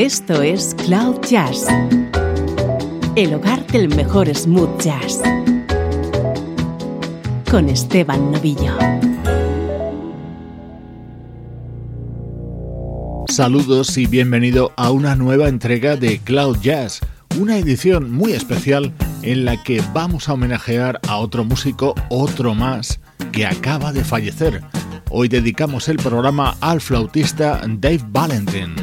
Esto es Cloud Jazz, el hogar del mejor smooth jazz, con Esteban Novillo. Saludos y bienvenido a una nueva entrega de Cloud Jazz, una edición muy especial en la que vamos a homenajear a otro músico, otro más, que acaba de fallecer. Hoy dedicamos el programa al flautista Dave Valentin.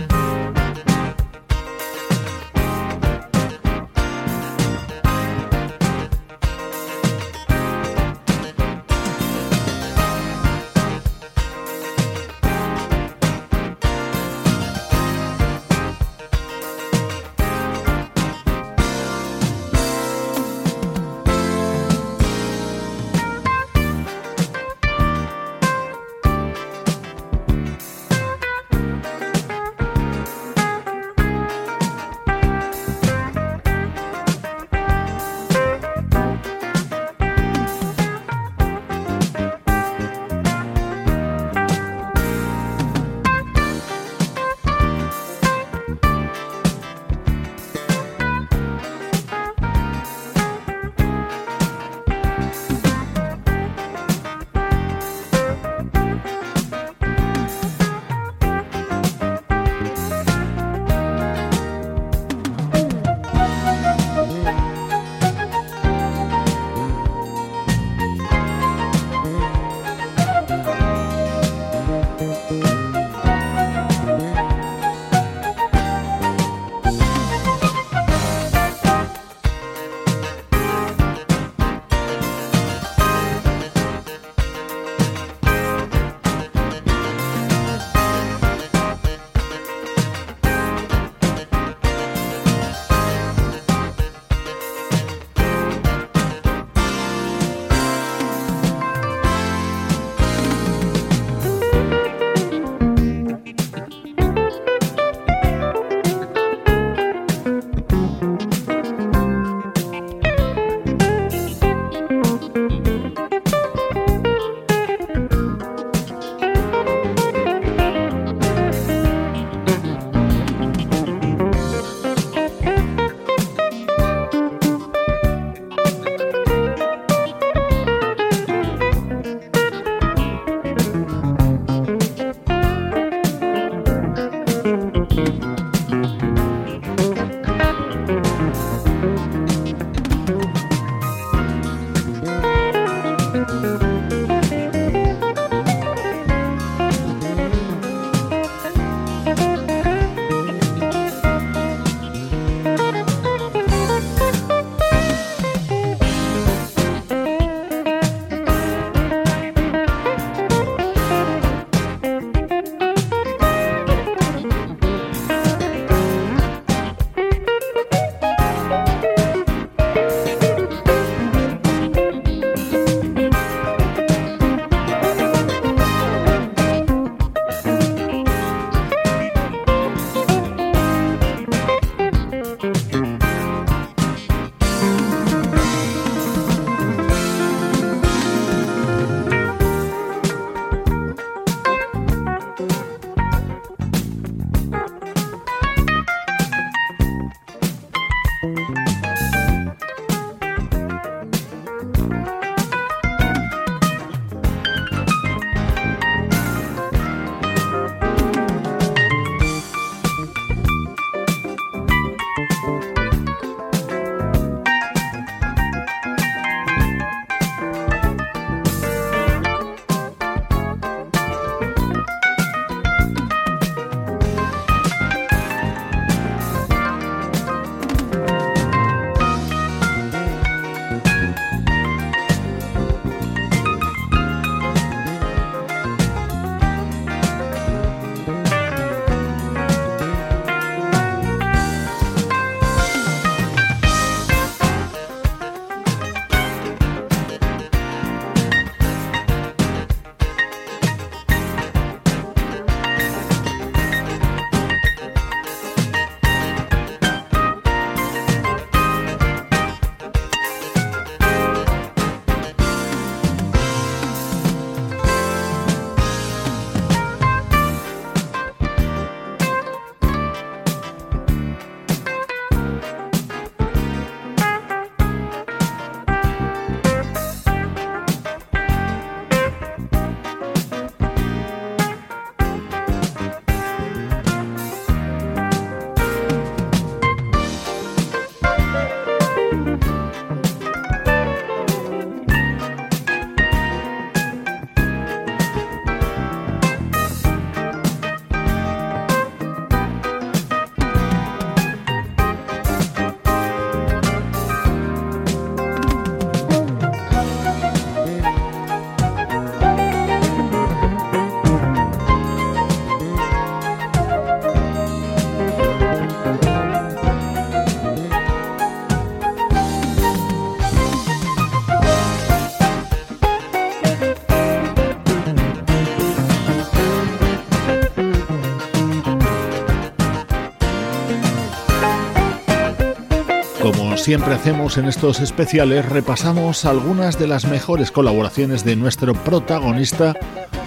Siempre hacemos en estos especiales, repasamos algunas de las mejores colaboraciones de nuestro protagonista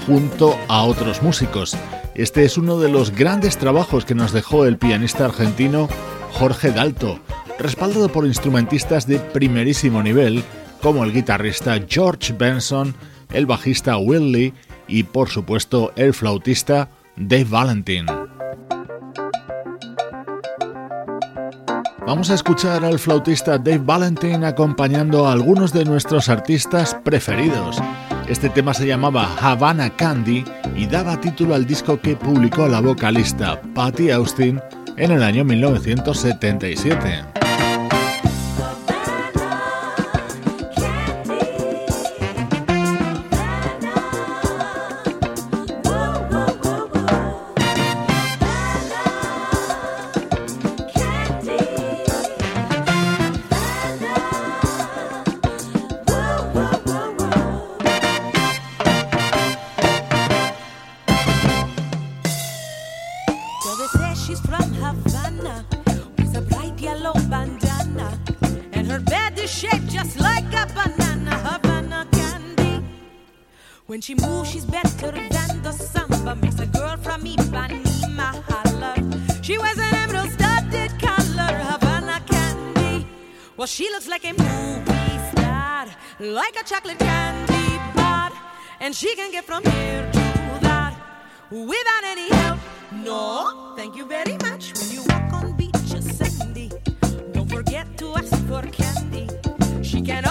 junto a otros músicos. Este es uno de los grandes trabajos que nos dejó el pianista argentino Jorge Dalto, respaldado por instrumentistas de primerísimo nivel como el guitarrista George Benson, el bajista Will Lee y por supuesto el flautista Dave Valentin. Vamos a escuchar al flautista Dave Valentin acompañando a algunos de nuestros artistas preferidos. Este tema se llamaba Havana Candy y daba título al disco que publicó la vocalista Patty Austin en el año 1977. she's from Havana with a bright yellow bandana. And her bed is shaped just like a banana, Havana candy. When she moves, she's better than the samba. Makes a girl from Ipanema holler. She wears an emerald studded collar, Havana candy. Well, she looks like a movie star, like a chocolate candy bar. And she can get from here to that without any help. No, thank you very much. When you walk on beaches sandy, don't forget to ask for candy. She can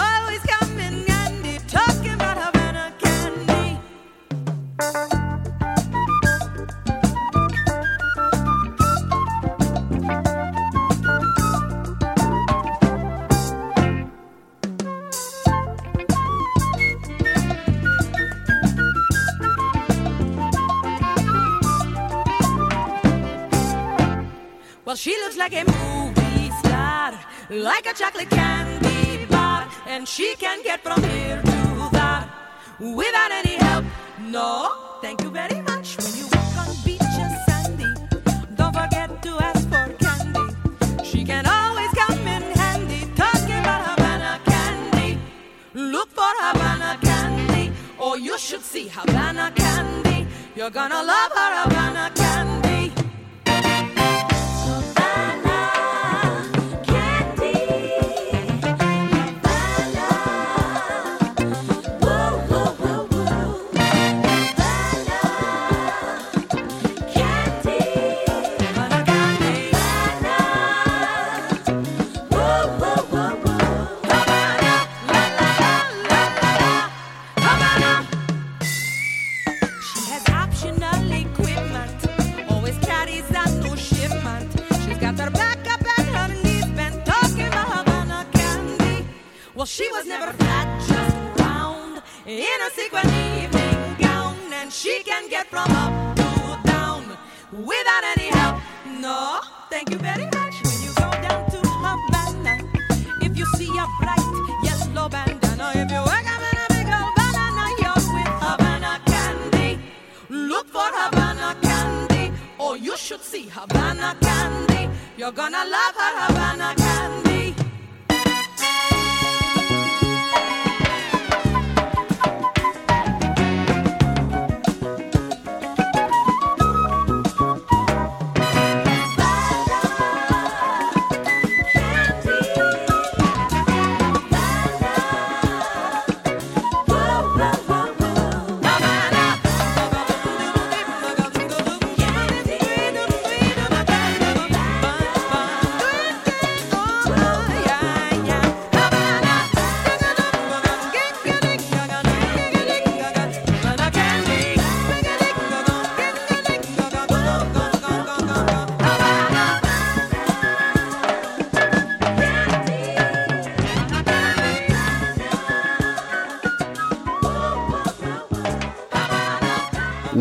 She looks like a movie star, like a chocolate candy bar, and she can get from here to there without any help. No, thank you very much. When you walk on beaches sandy, don't forget to ask for candy. She can always come in handy. Talking about Havana candy, look for Havana candy. Oh, you should see Havana candy. You're gonna love her Havana candy.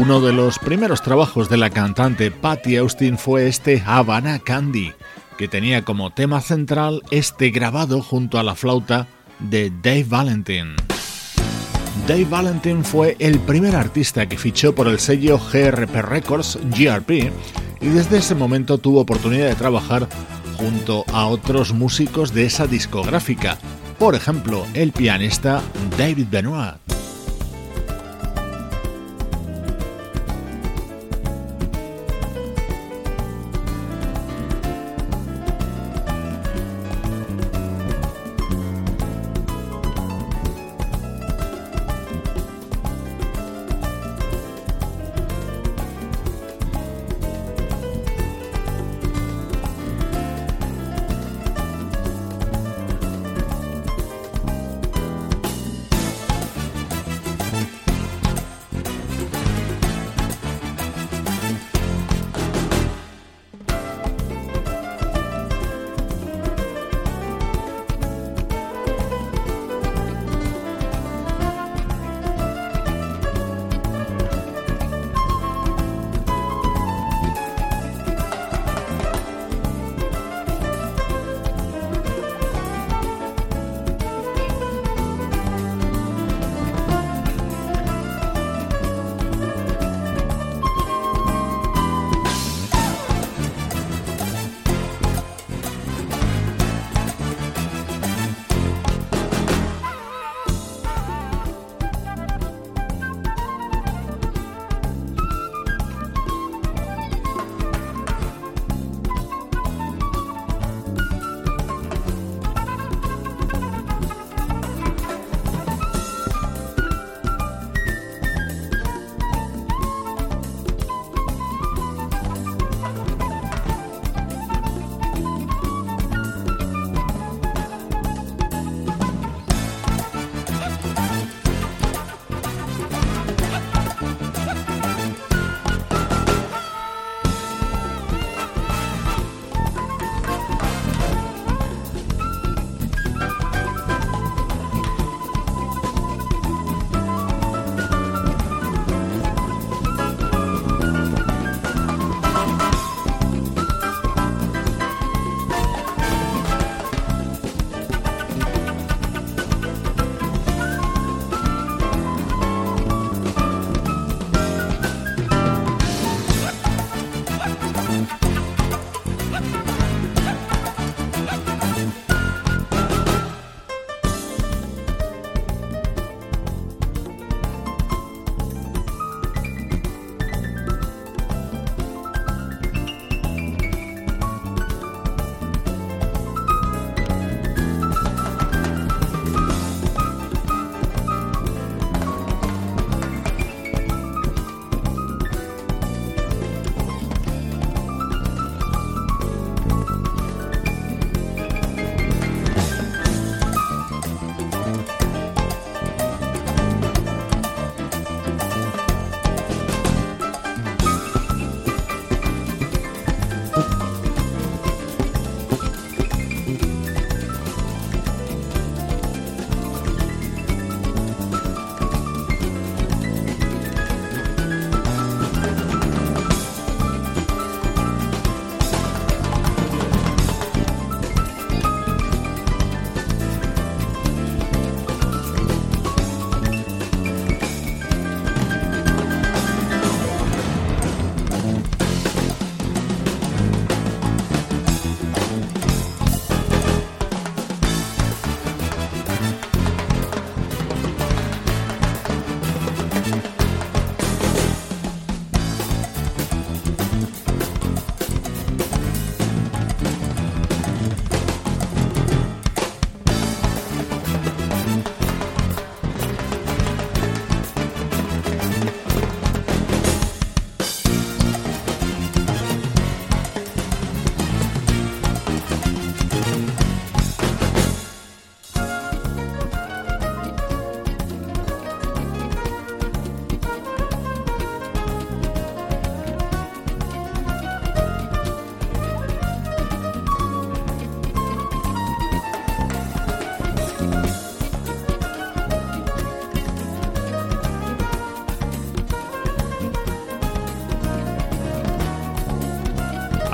Uno de los primeros trabajos de la cantante Patty Austin fue este Havana Candy, que tenía como tema central este grabado junto a la flauta de Dave Valentin. Dave Valentin fue el primer artista que fichó por el sello GRP Records GRP y desde ese momento tuvo oportunidad de trabajar junto a otros músicos de esa discográfica, por ejemplo, el pianista David Benoit.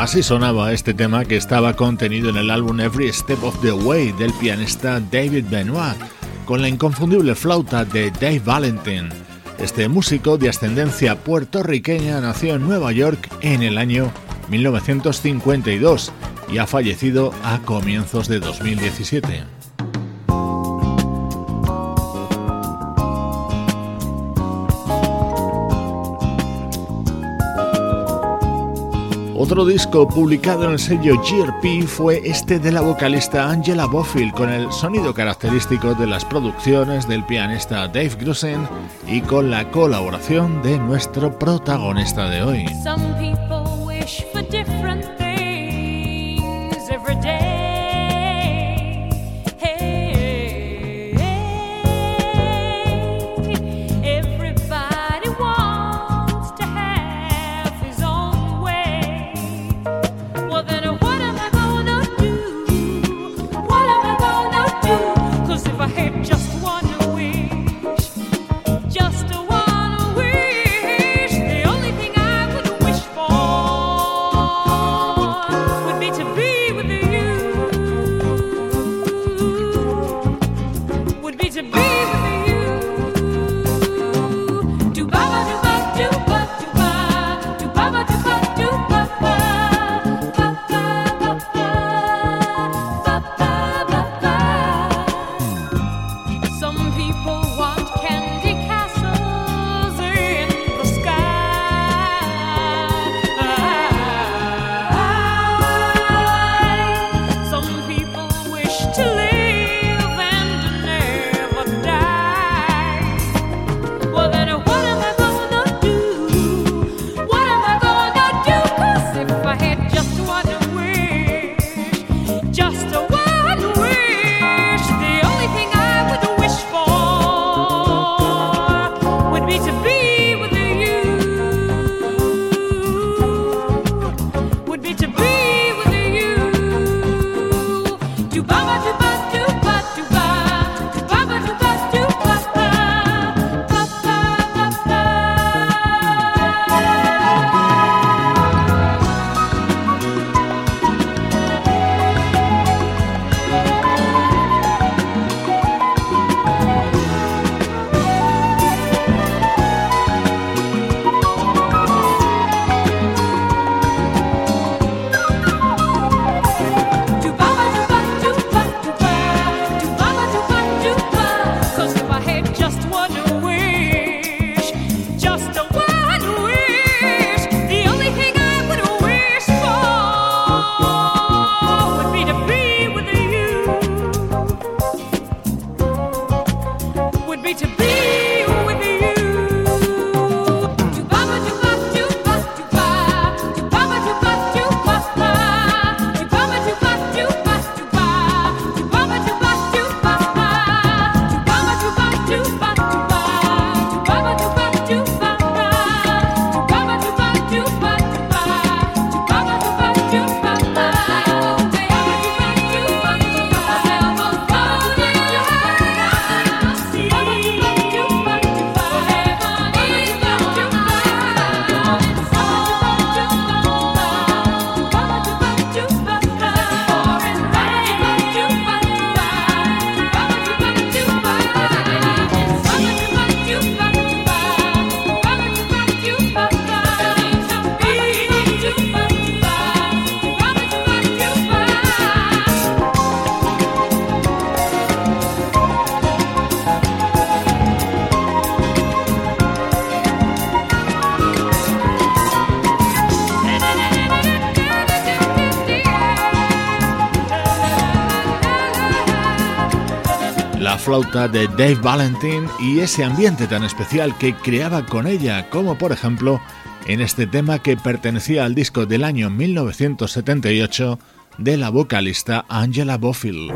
Así sonaba este tema que estaba contenido en el álbum Every Step of the Way del pianista David Benoit, con la inconfundible flauta de Dave Valentin. Este músico de ascendencia puertorriqueña nació en Nueva York en el año 1952 y ha fallecido a comienzos de 2017. Otro disco publicado en el sello GRP fue este de la vocalista Angela Bofill con el sonido característico de las producciones del pianista Dave Grusin y con la colaboración de nuestro protagonista de hoy. Flauta de Dave Valentin y ese ambiente tan especial que creaba con ella, como por ejemplo en este tema que pertenecía al disco del año 1978 de la vocalista Angela Bofill.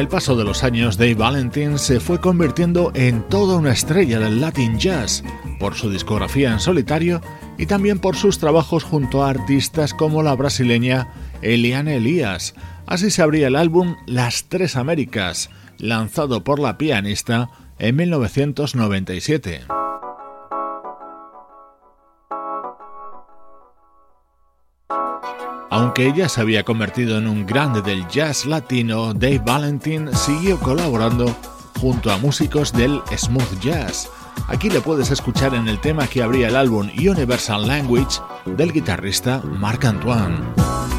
El paso de los años, Dave Valentin se fue convirtiendo en toda una estrella del Latin Jazz, por su discografía en solitario y también por sus trabajos junto a artistas como la brasileña Eliane Elias. Así se abría el álbum Las Tres Américas, lanzado por la pianista en 1997. Aunque ella se había convertido en un grande del jazz latino, Dave Valentin siguió colaborando junto a músicos del smooth jazz. Aquí le puedes escuchar en el tema que abría el álbum Universal Language del guitarrista Marc Antoine.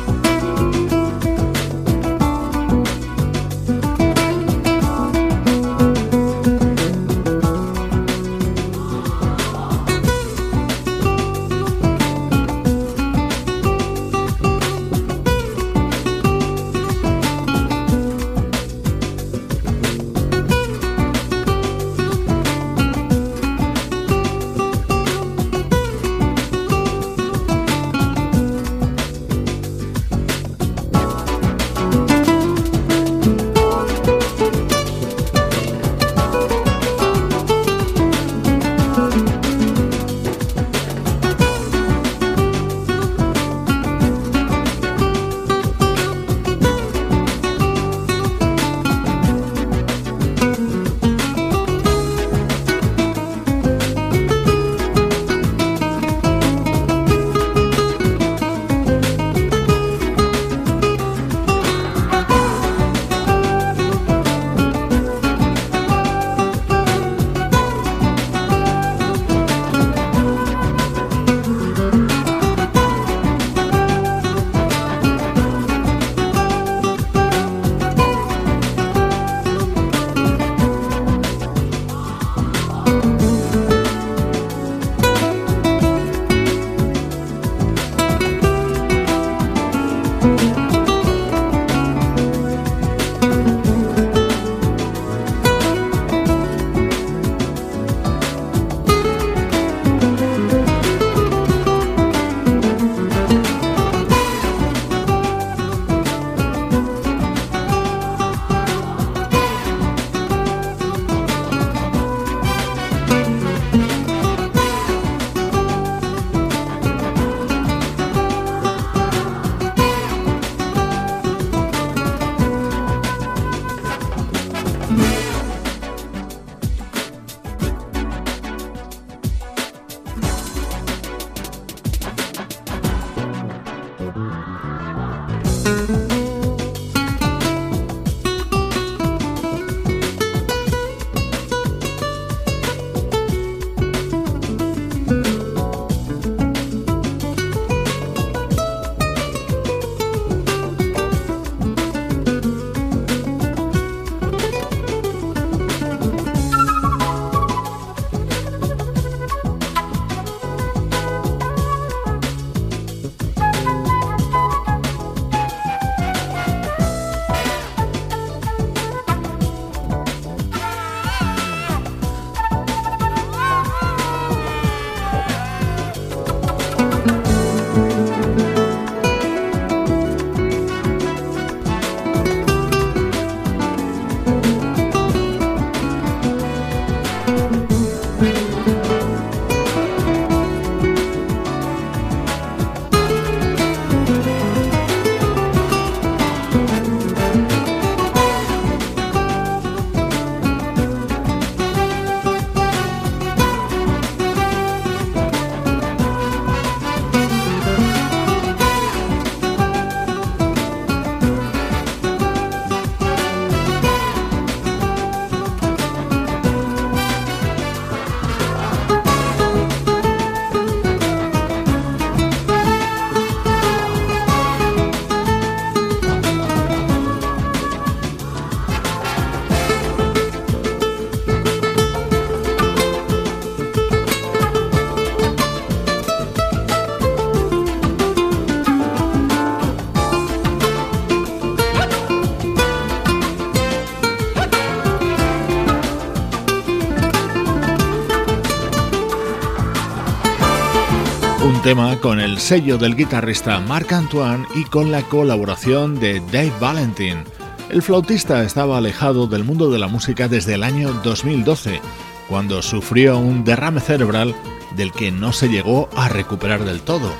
Con el sello del guitarrista Marc Antoine y con la colaboración de Dave Valentin. El flautista estaba alejado del mundo de la música desde el año 2012, cuando sufrió un derrame cerebral del que no se llegó a recuperar del todo.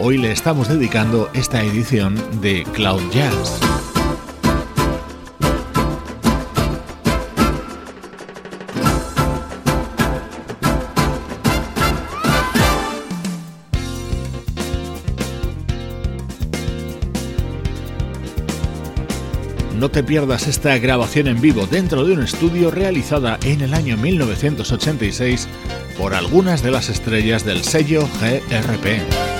Hoy le estamos dedicando esta edición de Cloud Jazz. No te pierdas esta grabación en vivo dentro de un estudio realizada en el año 1986 por algunas de las estrellas del sello GRP.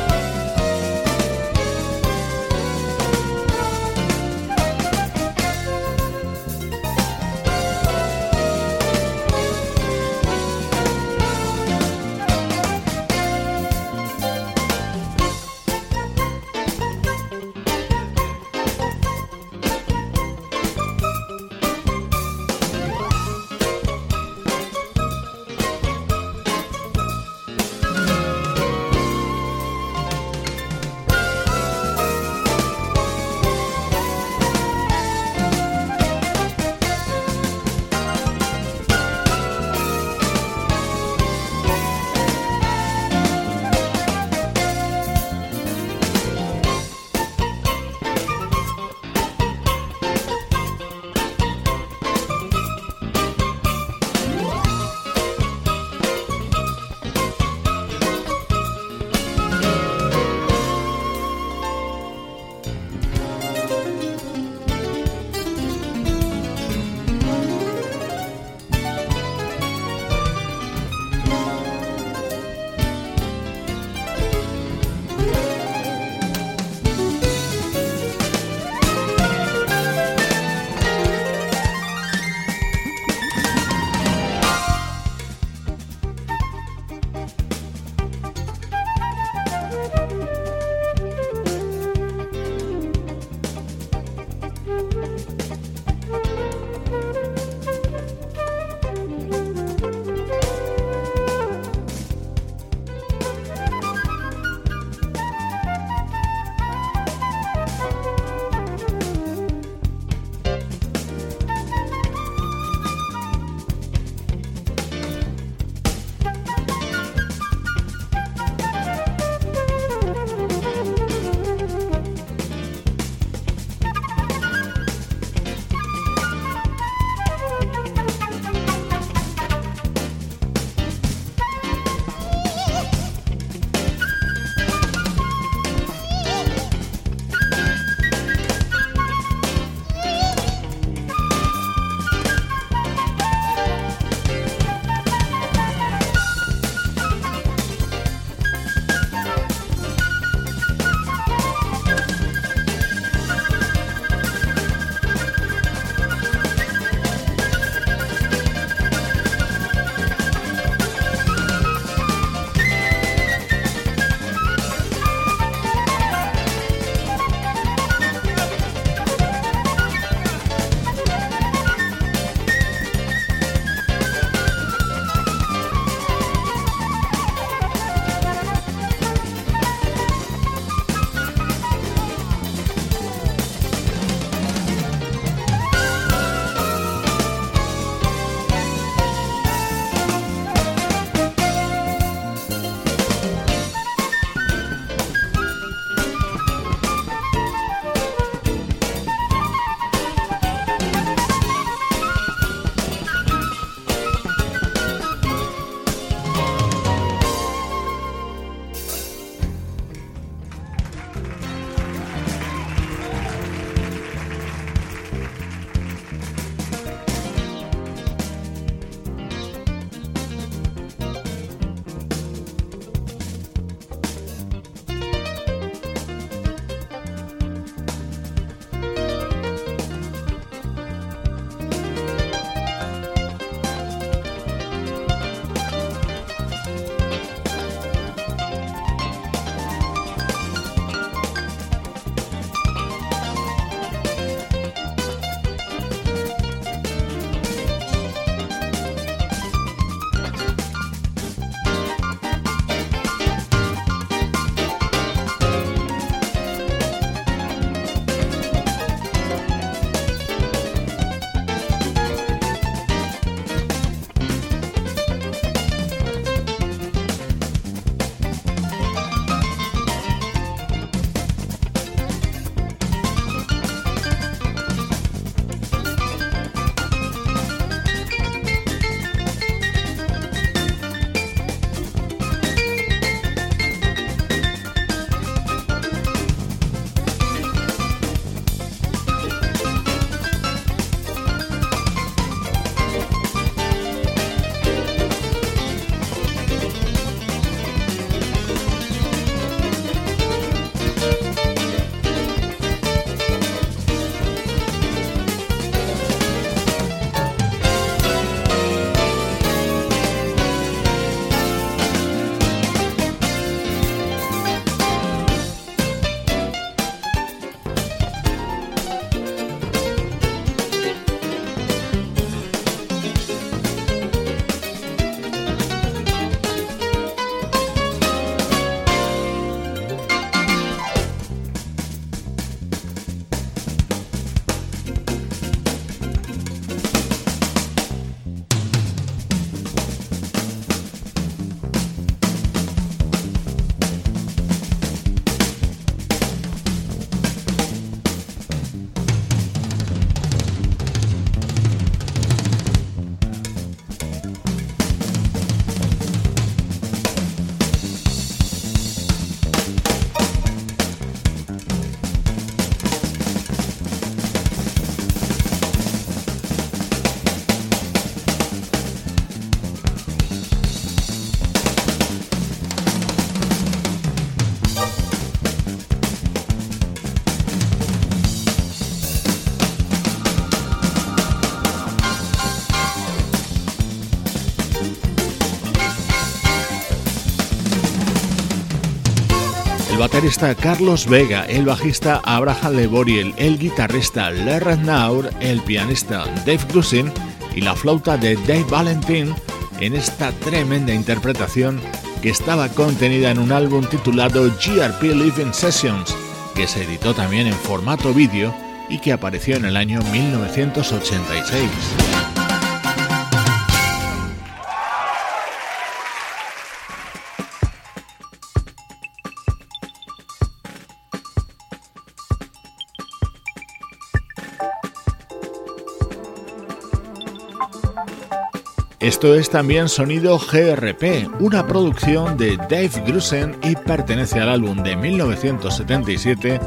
Baterista Carlos Vega, el bajista Abraham Leboriel, el guitarrista Larry Naur, el pianista Dave Grusin y la flauta de Dave Valentin en esta tremenda interpretación que estaba contenida en un álbum titulado GRP Living Sessions, que se editó también en formato vídeo y que apareció en el año 1986. Esto es también sonido GRP, una producción de Dave Grusen y pertenece al álbum de 1977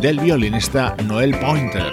del violinista Noel Pointer.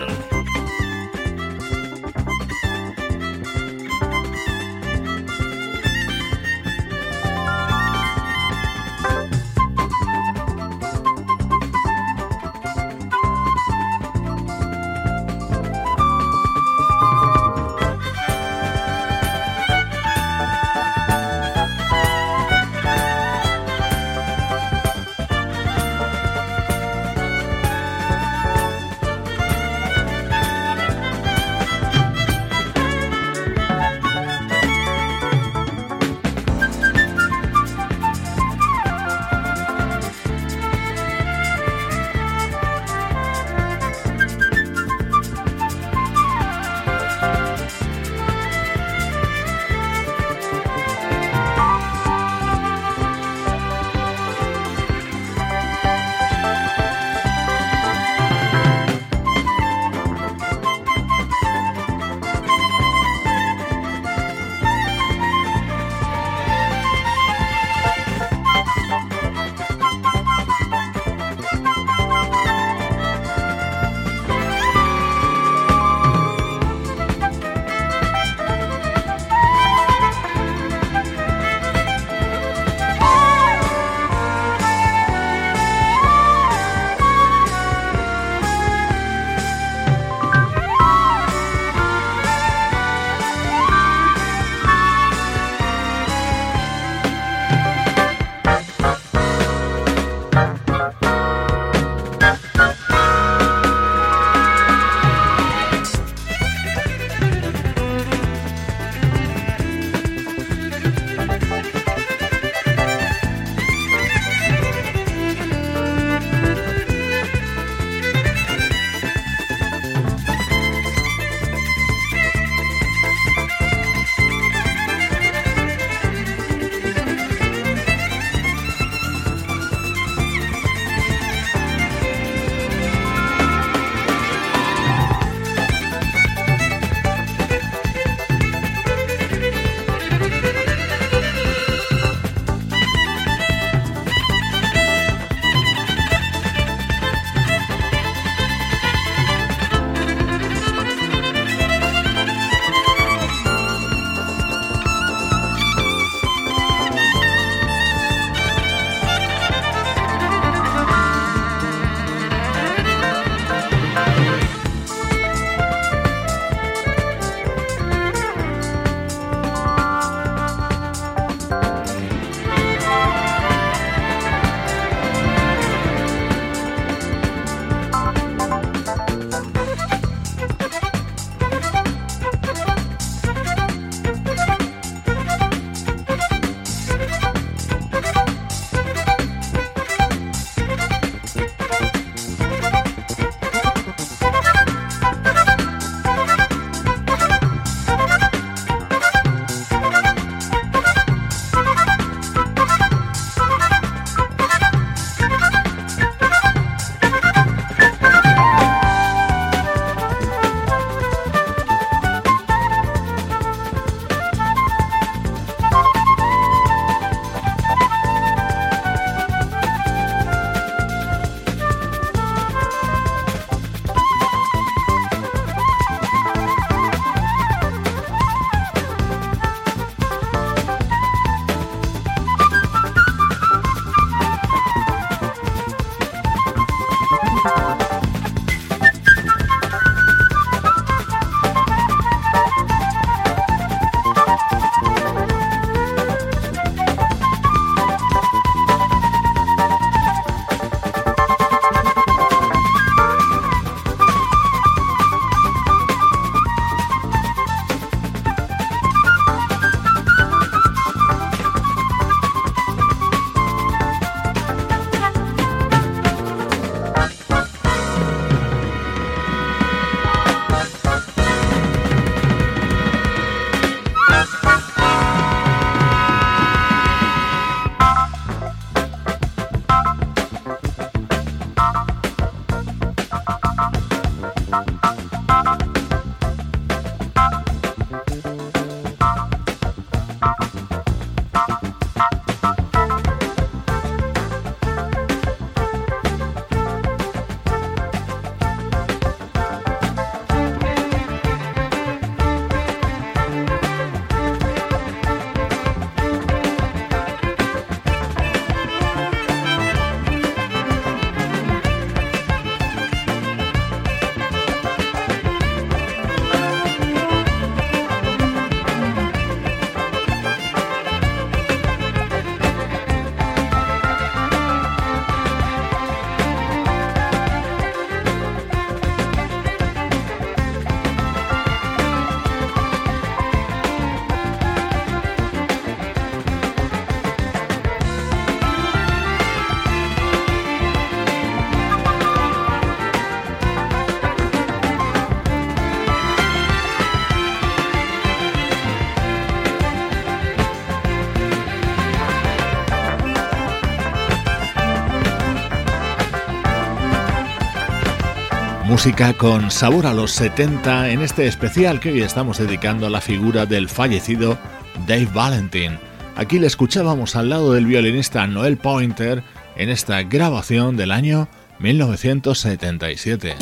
Música con sabor a los 70 en este especial que hoy estamos dedicando a la figura del fallecido Dave Valentin. Aquí le escuchábamos al lado del violinista Noel Pointer en esta grabación del año 1977.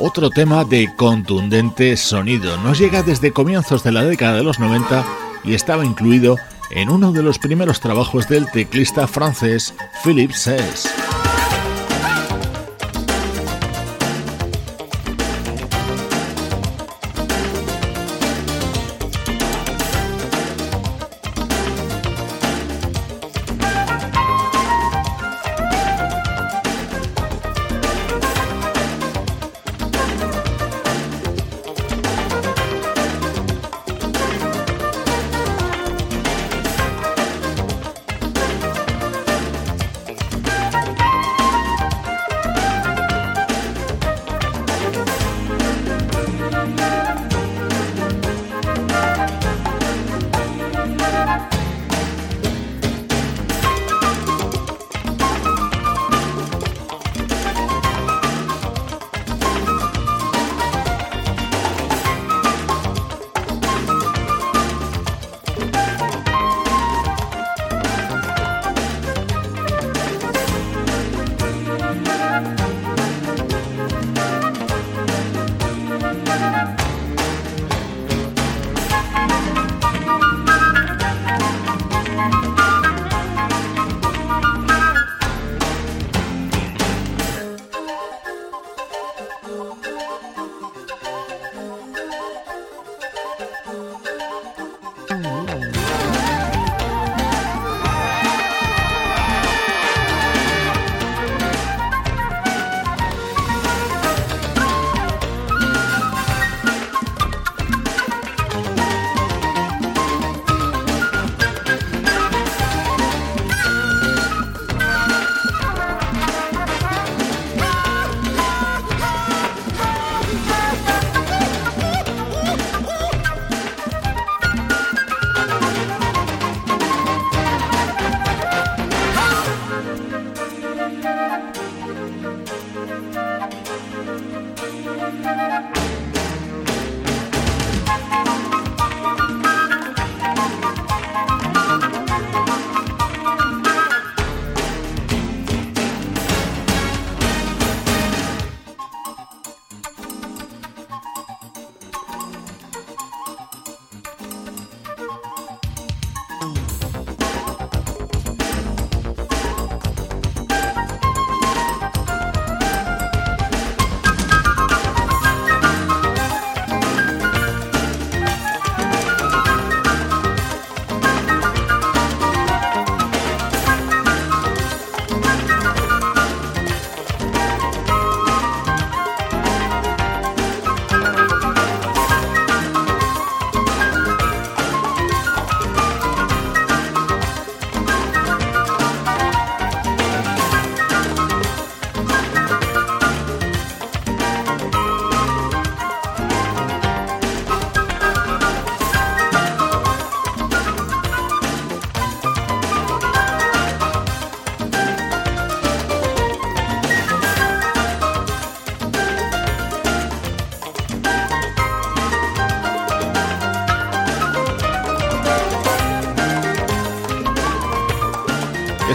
Otro tema de contundente sonido nos llega desde comienzos de la década de los 90 y estaba incluido en uno de los primeros trabajos del teclista francés Philippe Sess.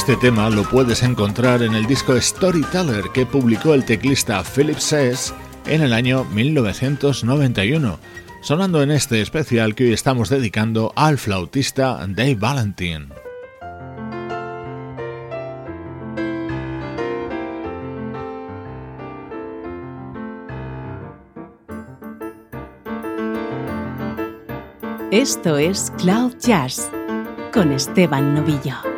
Este tema lo puedes encontrar en el disco Storyteller que publicó el teclista Philip Sess en el año 1991, sonando en este especial que hoy estamos dedicando al flautista Dave Valentin. Esto es Cloud Jazz con Esteban Novillo.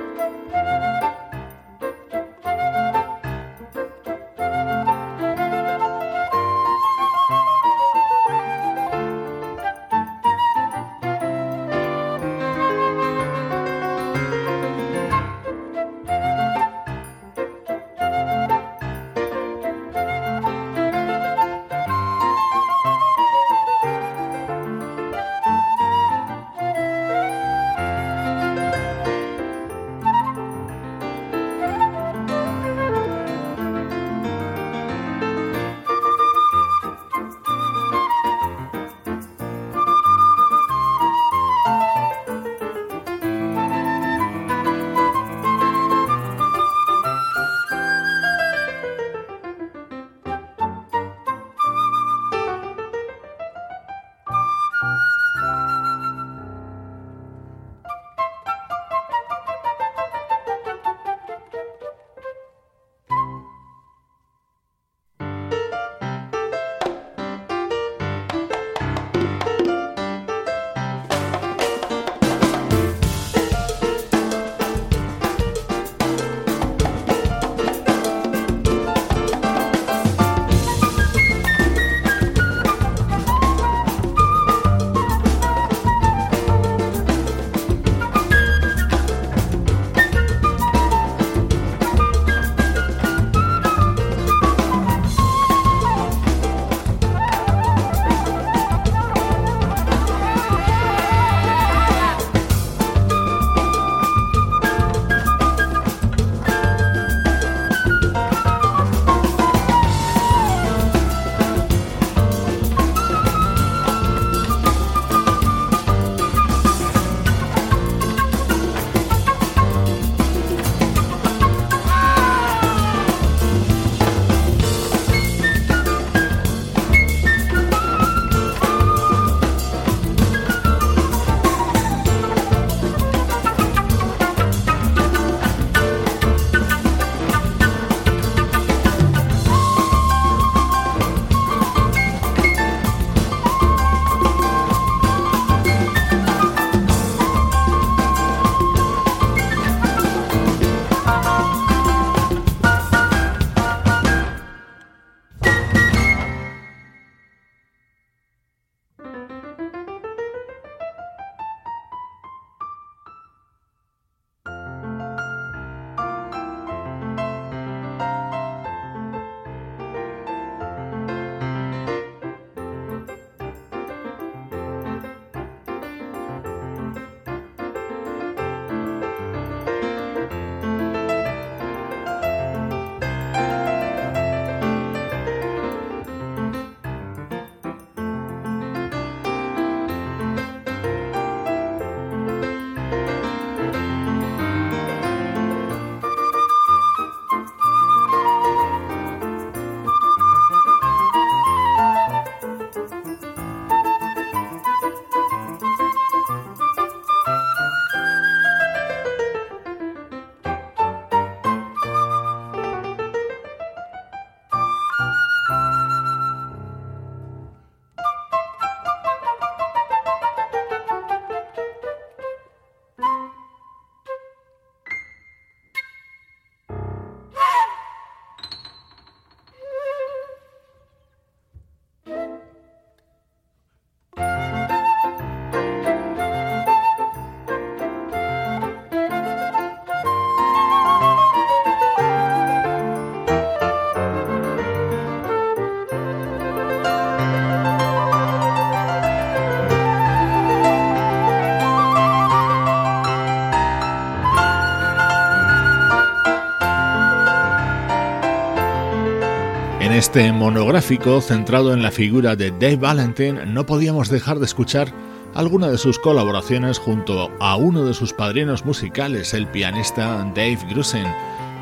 Este monográfico centrado en la figura de Dave Valentine no podíamos dejar de escuchar alguna de sus colaboraciones junto a uno de sus padrinos musicales, el pianista Dave Grusin.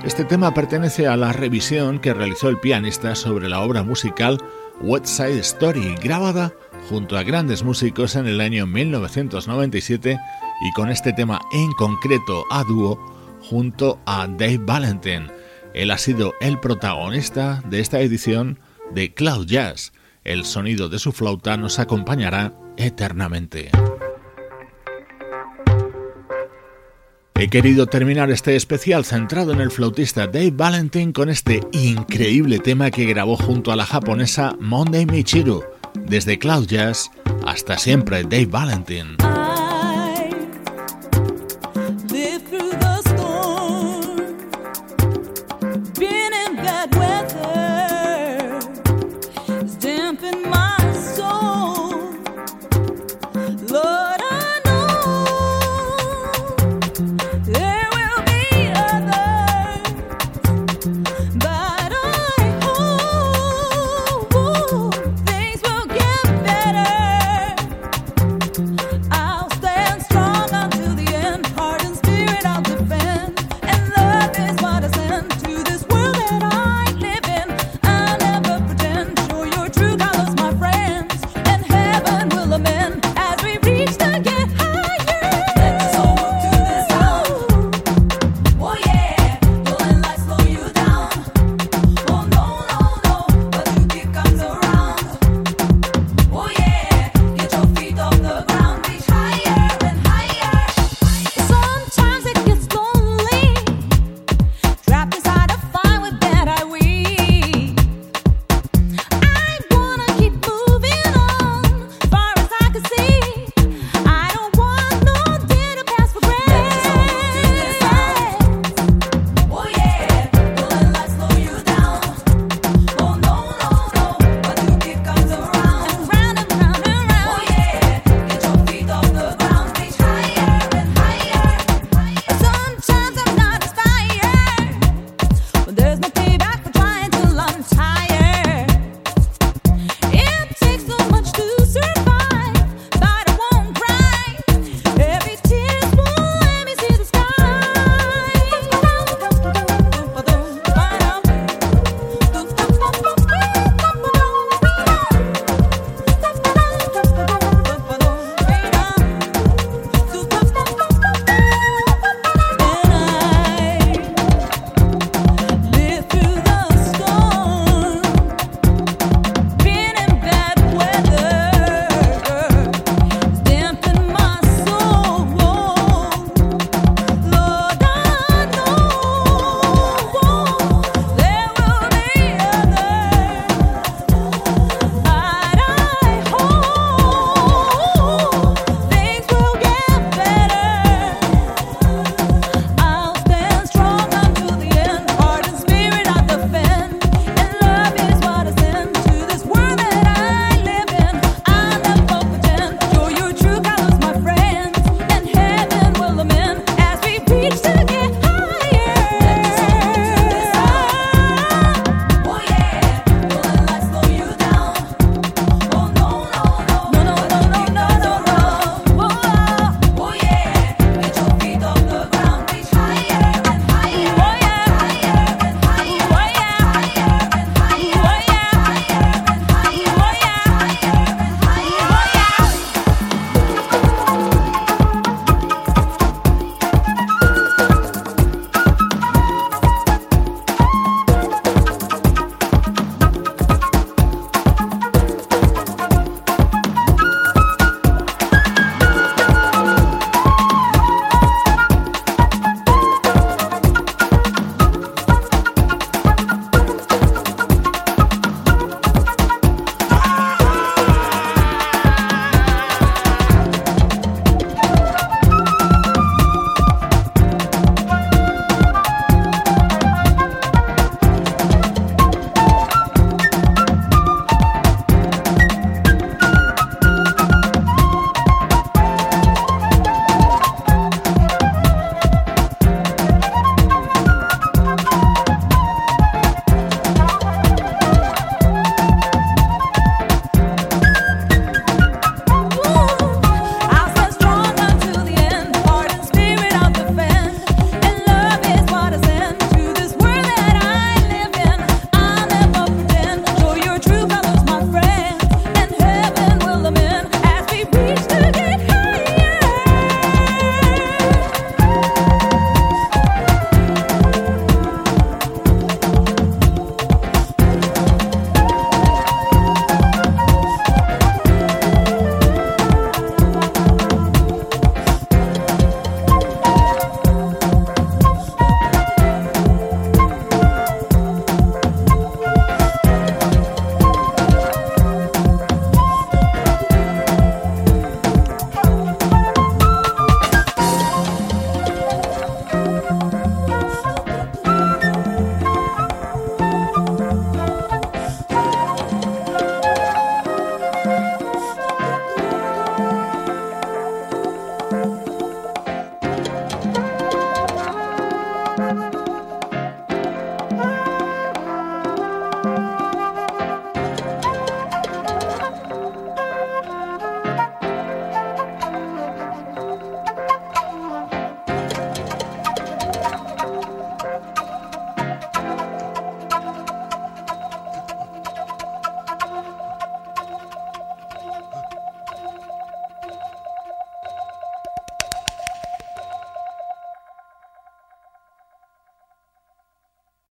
Este tema pertenece a la revisión que realizó el pianista sobre la obra musical West Side Story, grabada junto a grandes músicos en el año 1997 y con este tema en concreto a dúo junto a Dave Valentine. Él ha sido el protagonista de esta edición de Cloud Jazz. El sonido de su flauta nos acompañará eternamente. He querido terminar este especial centrado en el flautista Dave Valentine con este increíble tema que grabó junto a la japonesa Monday Michiru. Desde Cloud Jazz hasta siempre Dave Valentine.